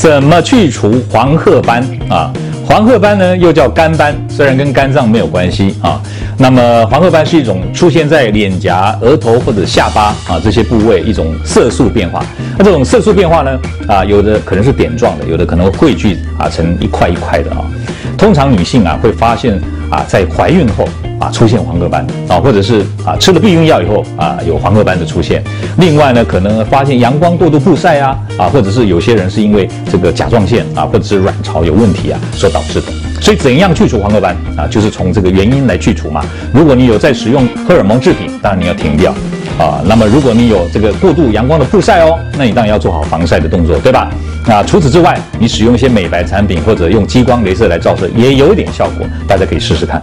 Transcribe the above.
怎么去除黄褐斑啊？黄褐斑呢，又叫肝斑，虽然跟肝脏没有关系啊。那么黄褐斑是一种出现在脸颊、额头或者下巴啊这些部位一种色素变化。那这种色素变化呢，啊，有的可能是点状的，有的可能会汇聚啊成一块一块的啊。通常女性啊会发现啊在怀孕后。啊，出现黄褐斑啊，或者是啊吃了避孕药以后啊有黄褐斑的出现。另外呢，可能发现阳光过度曝晒啊啊，或者是有些人是因为这个甲状腺啊或者是卵巢有问题啊所导致的。所以怎样去除黄褐斑啊？就是从这个原因来去除嘛。如果你有在使用荷尔蒙制品，当然你要停掉啊。那么如果你有这个过度阳光的曝晒哦，那你当然要做好防晒的动作，对吧？那除此之外，你使用一些美白产品或者用激光镭射来照射也有点效果，大家可以试试看。